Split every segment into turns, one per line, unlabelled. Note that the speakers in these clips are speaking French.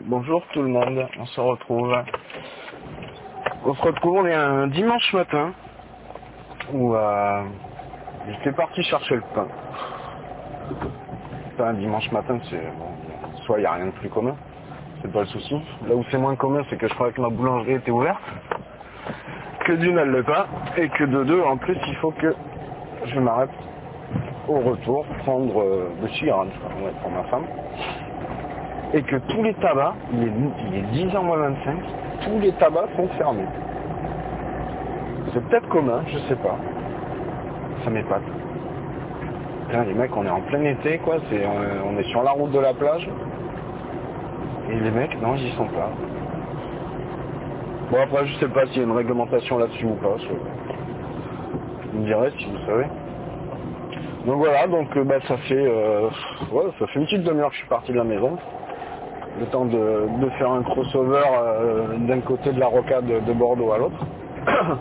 Bonjour tout le monde, on se retrouve. On se retrouve, on est un dimanche matin où euh, j'étais parti chercher le pain. Pas un dimanche matin, c'est bon, soit il n'y a rien de plus commun, c'est pas le souci. Là où c'est moins commun, c'est que je croyais que ma boulangerie était ouverte, que d'une elle l'est pas, et que de deux, en plus, il faut que je m'arrête au retour prendre le cigarette ouais, pour ma femme et que tous les tabacs, il est, il est 10h moins 25, tous les tabacs sont fermés. C'est peut-être commun, je sais pas. Ça m'épate. Putain, les mecs, on est en plein été, quoi. On, est sur la route de la plage. Et les mecs, non, ils y sont pas. Bon, après, je sais pas s'il y a une réglementation là-dessus ou pas. Vous me direz si vous savez. Donc voilà, donc euh, bah, ça fait euh, ça fait une petite demi-heure que je suis parti de la maison. Le temps de, faire un crossover euh, d'un côté de la rocade de, de Bordeaux à l'autre.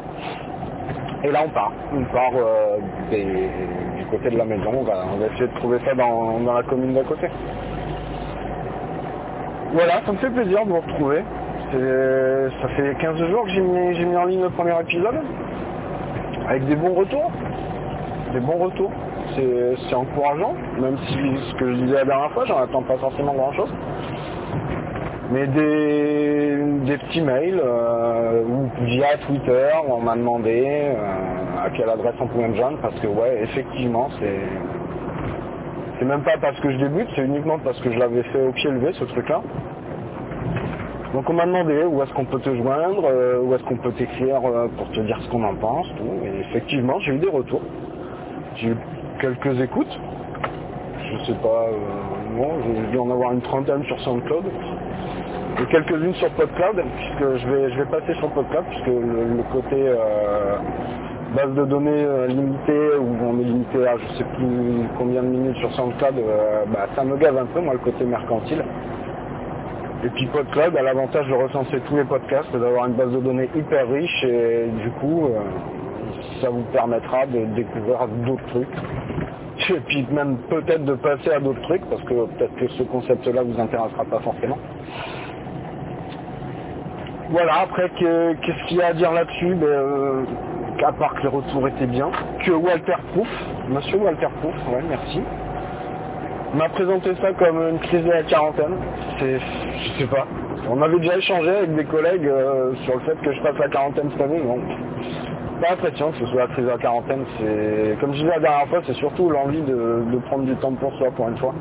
Et là on part. On part euh, du côté de la maison. On va, essayer de trouver ça dans, dans la commune d'à côté. Voilà, ça me fait plaisir de vous retrouver. Ça fait 15 jours que j'ai mis, mis en ligne le premier épisode. Avec des bons retours. Des bons retours. C'est c'est encourageant, même si ce que je disais la dernière fois, j'en attends pas forcément grand chose. Mais des, petits mails euh, ou via Twitter où on m'a demandé euh, à quelle adresse on pouvait me joindre parce que ouais effectivement c'est c'est même pas parce que je débute, c'est uniquement parce que je l'avais fait au pied levé ce truc là. Donc on m'a demandé où est-ce qu'on peut te joindre, euh, où est-ce qu'on peut t'écrire pour te dire ce qu'on en pense, tout. Et effectivement j'ai eu des retours. J'ai eu quelques écoutes. Je sais pas, euh, non, j'ai dû en avoir une trentaine sur SoundCloud. Et quelques-unes sur PodCloud, puisque je vais, je vais passer sur PodCloud, puisque le, côté euh, base de données euh, limitée, où on est limité à je sais plus combien de minutes sur SoundCloud, euh, bah, ça me gave un peu, moi, le côté mercantile. Et puis PodCloud a l'avantage de recenser tous les podcasts, d'avoir une base de données hyper riche, et du coup, ça vous permettra de découvrir d'autres trucs. Et puis même peut-être de passer à d'autres trucs, parce que peut-être que ce concept-là vous intéressera pas forcément. Voilà, après, que- qu'est-ce qu'il y a à dire là-dessus? Ben, euh, À part que les retours étaient bien. Que Walter Proof, monsieur Walter Proof, ouais, merci, m'a présenté ça comme une crise de la quarantaine. C'est, je sais pas. On avait déjà échangé avec des collègues euh, sur le fait que je passe la quarantaine cette année, non Pas l'impression que ce soit la crise de la quarantaine, c'est, comme je disais la dernière fois, c'est surtout l'envie de, prendre du temps pour soi pour une fois.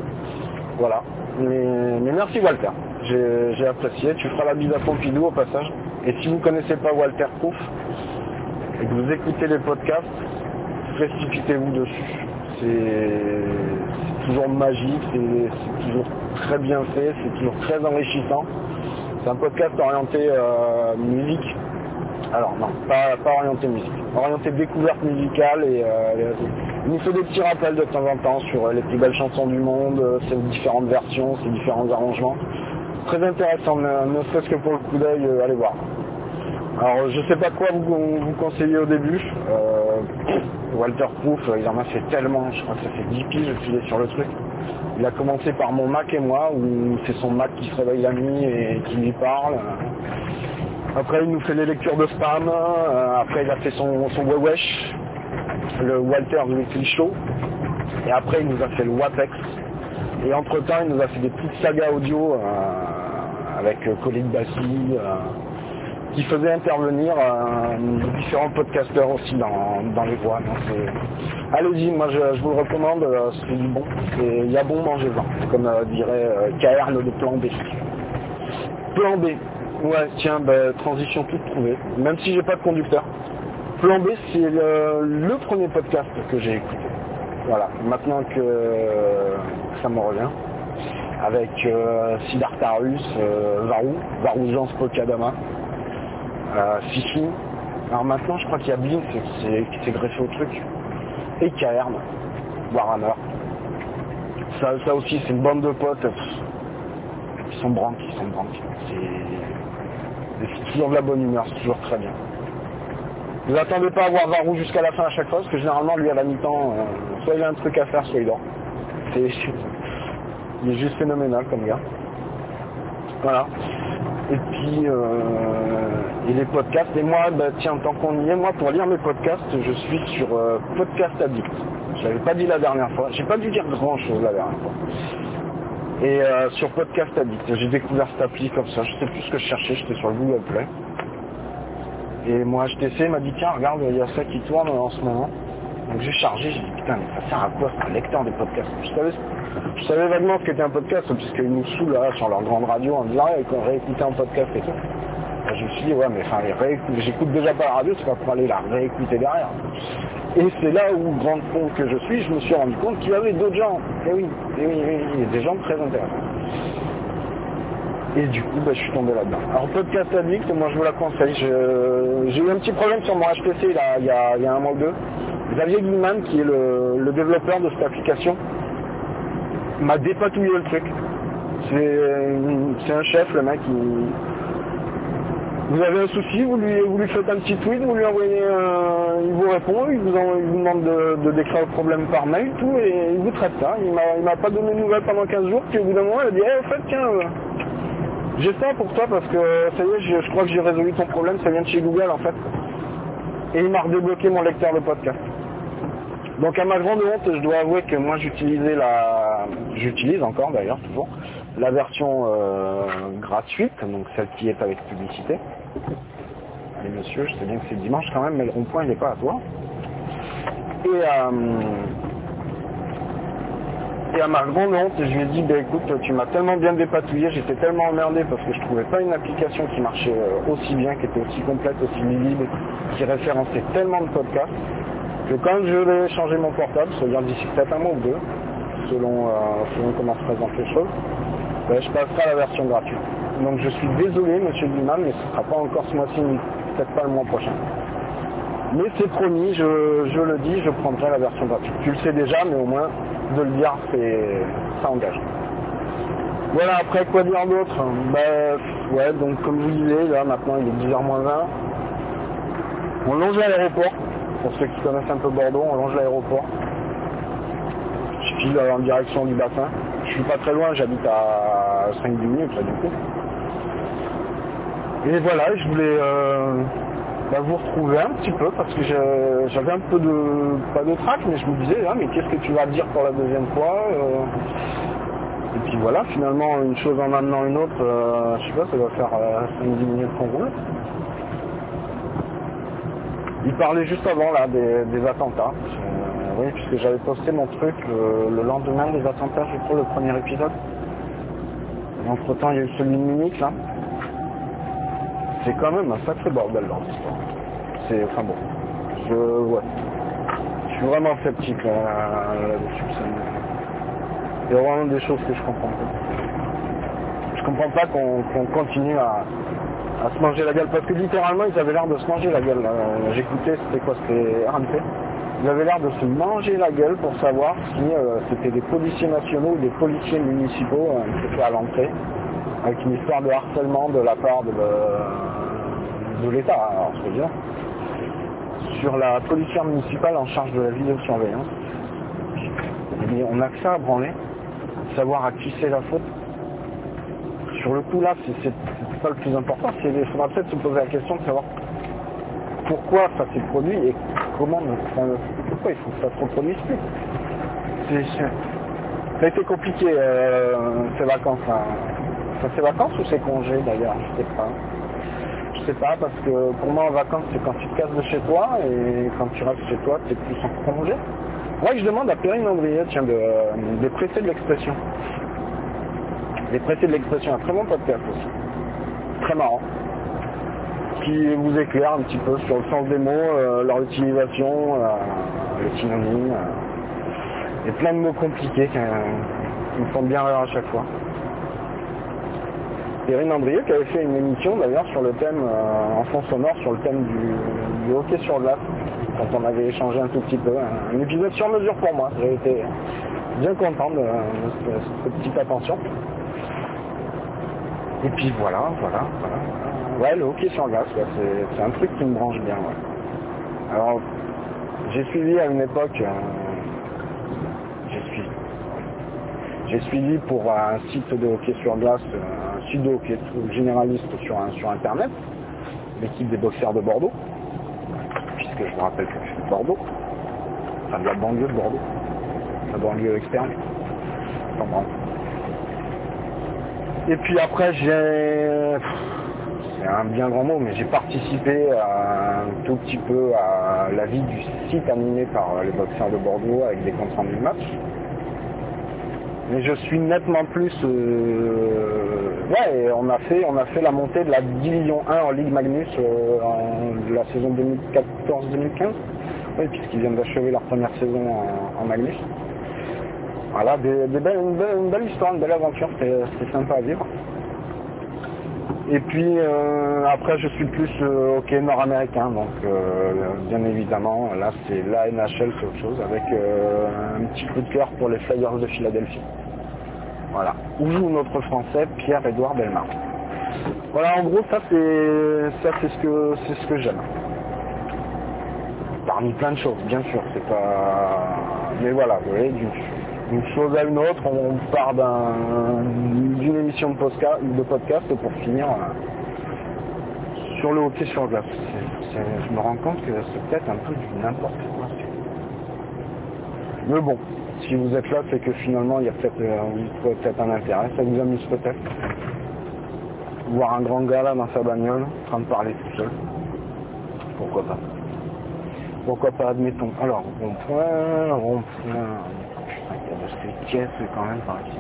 Voilà. Mais merci Walter, j'ai apprécié. Tu feras la bise à Pompidou au passage. Et si vous connaissez pas Walter Proof et que vous écoutez les podcasts, précipitez-vous dessus. C'est toujours magique, c'est toujours très bien fait, c'est toujours très enrichissant. C'est un podcast orienté euh, musique. Alors non, pas, orienté musique, orienté découverte musicale et euh, il nous fait des petits rappels de temps en temps sur euh, les plus belles chansons du monde, ses différentes versions, ses différents arrangements. Très intéressant, ne, ne serait-ce que pour le coup d'œil, euh, allez voir. Alors je sais pas quoi vous, vous conseiller au début. Euh, Walter Proof, euh, il en a fait tellement, je crois que ça fait 10 piges qu'il est sur le truc. Il a commencé par mon Mac et moi, où c'est son Mac qui se réveille la nuit et qui lui parle. Après, il nous fait les lectures de spam. Euh, après, il a fait son, son Wewesh, le Walter Weekly Show. Et après, il nous a fait le WAPEX. Et entre-temps, il nous a fait des petites sagas audio euh, avec euh, Colin Bassi, euh, qui faisait intervenir euh, différents podcasteurs aussi dans, dans les voix. Allez-y, moi je, vous le recommande, c'est du bon. Il y a bon, mangez-en, comme dirait KR de plan B. Plan B. Ouais, tiens, bah, transition toute trouvée. Même si j'ai pas de conducteur. Plan B, c'est le, le premier podcast que j'ai écouté. Voilà, maintenant que ça me revient. Avec euh, Siddhartha Rus, euh, Varou, Varou Jean Spokadama, euh, Fifi. Alors maintenant, je crois qu'il y a Blink qui s'est- greffé au truc. Et Cairn, Warhammer. Ça, ça aussi, c'est une bande de potes. Ils sont branques, ils sont branques. C'est toujours de la bonne humeur, c'est toujours très bien. Vous attendez pas à voir Varou jusqu'à la fin à chaque fois, parce que généralement, lui, à la mi-temps, euh, soit il a un truc à faire, soit il dort. C'est- Il est juste phénoménal comme gars. Voilà. Et puis, euh, et les podcasts. Et moi, bah, tiens, tant qu'on y est, moi, pour lire mes podcasts, je suis sur euh, Podcast Addict. Je l'avais pas dit la dernière fois. J'ai pas dû dire grand chose la dernière fois. Et euh, sur Podcast Addict, j'ai découvert cette appli comme ça. Je sais plus ce que je cherchais. J'étais sur le Google Play. Et moi, HTC m'a dit, tiens, regarde, il y a ça qui tourne en ce moment. Donc j'ai chargé, j'ai dit, putain, mais ça sert à quoi C'est un lecteur de podcast? Je savais, je savais vaguement ce qu'était un podcast, puisqu'ils nous saoulent là sur leur grande radio en disant, et qu'on réécoutait un podcast et tout. je me suis dit, ouais, mais enfin, j'écoute déjà pas la radio, c'est pas pour aller la réécouter derrière. Et c'est là où, grande con que je suis, je me suis rendu compte qu'il y avait d'autres gens. Et oui, et oui, oui, oui, des gens très intéressants. Et du coup, bah, je suis tombé là-dedans. Alors, Podcast Addict, moi je vous la conseille. J'ai eu un petit problème sur mon HPC là, il, y a, il y a un mois ou deux. Xavier Guilman, qui est le, développeur de cette application, m'a dépatouillé le truc. C'est un chef, le mec, vous avez un souci, vous lui, faites un petit tweet, vous lui envoyez un... il vous répond, il vous, demande de, décrire le problème par mail, tout, et il vous traite ça. Il m'a pas donné de nouvelles pendant 15 jours, puis au bout d'un moment, il a dit, eh, en fait, tiens, euh, j'ai ça pour toi parce que ça y est, je, je crois que j'ai résolu ton problème, ça vient de chez Google en fait. Et il m'a redébloqué mon lecteur de podcast. Donc à ma grande honte, je dois avouer que moi j'utilisais la, j'utilise encore d'ailleurs toujours la version euh, gratuite, donc celle qui est avec publicité. Et monsieur, je sais bien que c'est dimanche quand même, mais le rond-point il n'est pas à toi. Et, euh, et à ma grande honte, je lui ai dit, bah, écoute, tu m'as tellement bien dépatouillé, j'étais tellement emmerdé parce que je trouvais pas une application qui marchait euh, aussi bien, qui était aussi complète, aussi lisible, qui référençait tellement de podcasts que quand je vais changer mon portable, c'est-à-dire d'ici peut-être un mois ou deux, selon, euh, selon comment se présentent les choses, ben, je passerai à la version gratuite. Donc je suis désolé, monsieur Dumas, mais ce ne sera pas encore ce mois-ci, peut-être pas le mois prochain. Mais c'est promis, je, le dis, je prendrai la version gratuite. Tu le sais déjà, mais au moins de le dire, ça engage. Voilà, après quoi dire d'autre? Ben ouais, donc comme je vous disais, là maintenant il est 10h moins 20. On longe à l'aéroport pour ceux qui connaissent un peu Bordeaux, on longe l'aéroport. Je file en direction du bassin. Je suis pas très loin, j'habite à 5 minutes là du coup. Et voilà, je voulais euh, bah, vous retrouver un petit peu parce que j'avais un peu de pas de trac, mais je me disais ah, mais qu'est-ce que tu vas dire pour la deuxième fois euh. Et puis voilà, finalement une chose en amenant une autre, euh, je sais pas, ça va faire 5-10 minutes qu'on roule. Il parlait juste avant là des, attentats. Euh, oui, puisque j'avais posté mon truc le, lendemain des attentats, je crois, le premier épisode. entre temps, il y a eu celui de Munich là. C'est quand même un sacré bordel dans l'histoire. C'est, enfin bon, je, ouais. Je suis vraiment sceptique là-dessus. il y a vraiment des choses que je comprends pas. Je comprends pas qu'on continue à, à se manger la gueule. Parce que littéralement, ils avaient l'air de se manger la gueule. J'écoutais, c'était quoi C'était RMP. Ils avaient l'air de se manger la gueule pour savoir si euh, c'était des policiers nationaux ou des policiers municipaux euh, qui à l'entrée, avec une histoire de harcèlement de la part de, l'État, alors dire, sur la policière municipale en charge de la vidéosurveillance. Et on a que ça à branler, savoir à qui c'est la faute. Sur le coup là, c'est pas le plus important. Il faudra peut-être se poser la question de savoir pourquoi ça s'est produit et comment, pourquoi il faut que ça se reproduise plus. Ça a été compliqué euh, ces vacances. Hein. ces vacances ou ces congés d'ailleurs, je sais pas. Je sais pas parce que pour moi en vacances c'est quand tu te casses de chez toi et quand tu restes chez toi tu es plus en congé. Moi je demande à Perrine Andrier tiens, de, de presser de l'expression. Les prêter de l'expression, un très bon podcast aussi très marrant, qui vous éclaire un petit peu sur le sens des mots, euh, leur utilisation, euh, les synonymes, euh, et plein de mots compliqués qui, me font bien rire à chaque fois. Erin Andrieux qui avait fait une émission d'ailleurs sur le thème, en fond sonore, sur le thème du, hockey sur glace, quand on avait échangé un tout petit peu. Un, épisode sur mesure pour moi, j'ai été bien content de cette petite attention. Et puis voilà, voilà, voilà. Ouais, le hockey sur glace, c'est un truc qui me branche bien. Alors, j'ai suivi à une époque, euh, j'ai suivi, pour un site de hockey sur glace, un site de hockey généraliste sur, sur Internet, l'équipe des boxeurs de Bordeaux, puisque je vous rappelle que je suis de Bordeaux, enfin de la banlieue de Bordeaux, la banlieue externe. Enfin, et puis après, j'ai... C'est un bien grand mot, mais j'ai participé un tout petit peu à la vie du site animé par les boxeurs de Bordeaux avec des comptes rendus de match. Mais je suis nettement plus... Euh... Ouais, on a, fait, on a fait la montée de la Division 1 en Ligue Magnus euh, en la saison 2014-2015. Oui, puisqu'ils viennent d'achever leur première saison en Magnus. Voilà, une, belle, histoire, une belle aventure, c'est sympa à vivre. Et puis euh, après je suis plus euh, hockey nord-américain, donc euh, bien évidemment là c'est la NHL c'est autre chose, avec un petit coup de cœur pour les Flyers de Philadelphie. Voilà. Où joue notre français Pierre-Édouard Belmar. Voilà en gros ça c'est ça c'est ce que c'est ce que j'aime. Parmi plein de choses, bien sûr, c'est pas. Mais voilà, vous voyez, du, d'une chose à une autre, on part d'une émission de podcast, pour finir euh, sur le hockey sur glace. je me rends compte que c'est peut-être un peu du n'importe quoi. Mais bon, si vous êtes là, c'est que finalement il y a peut-être euh, un intérêt, ça vous amuse peut-être. Voir un grand gars là dans sa bagnole, en train de parler tout seul. Pourquoi pas Pourquoi pas, admettons. Alors, rond-point, rond-point, c'est caisse quand même par ici.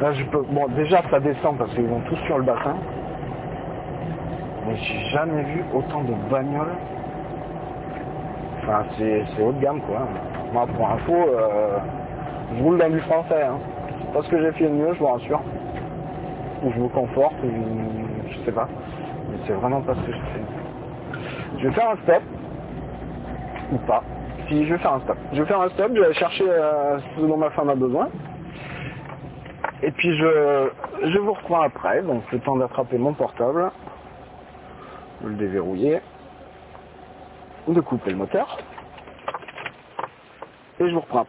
Là je peux. Bon déjà ça descend parce qu'ils vont tous sur le bassin. Mais j'ai jamais vu autant de bagnoles. Enfin c'est haut de gamme quoi. Moi pour info, euh, je roule dans du français. Hein. C'est pas ce que j'ai fait de mieux, je vous rassure. Ou je me conforte, ou je sais pas. Mais c'est vraiment pas ce que je fais. Je vais faire un step. Ou pas je vais faire un stop. Je vais faire un stop, je vais chercher euh, ce dont ma femme a besoin. Et puis je, je vous reprends après, donc le temps d'attraper mon portable, de le déverrouiller, de couper le moteur, et je vous reprends après.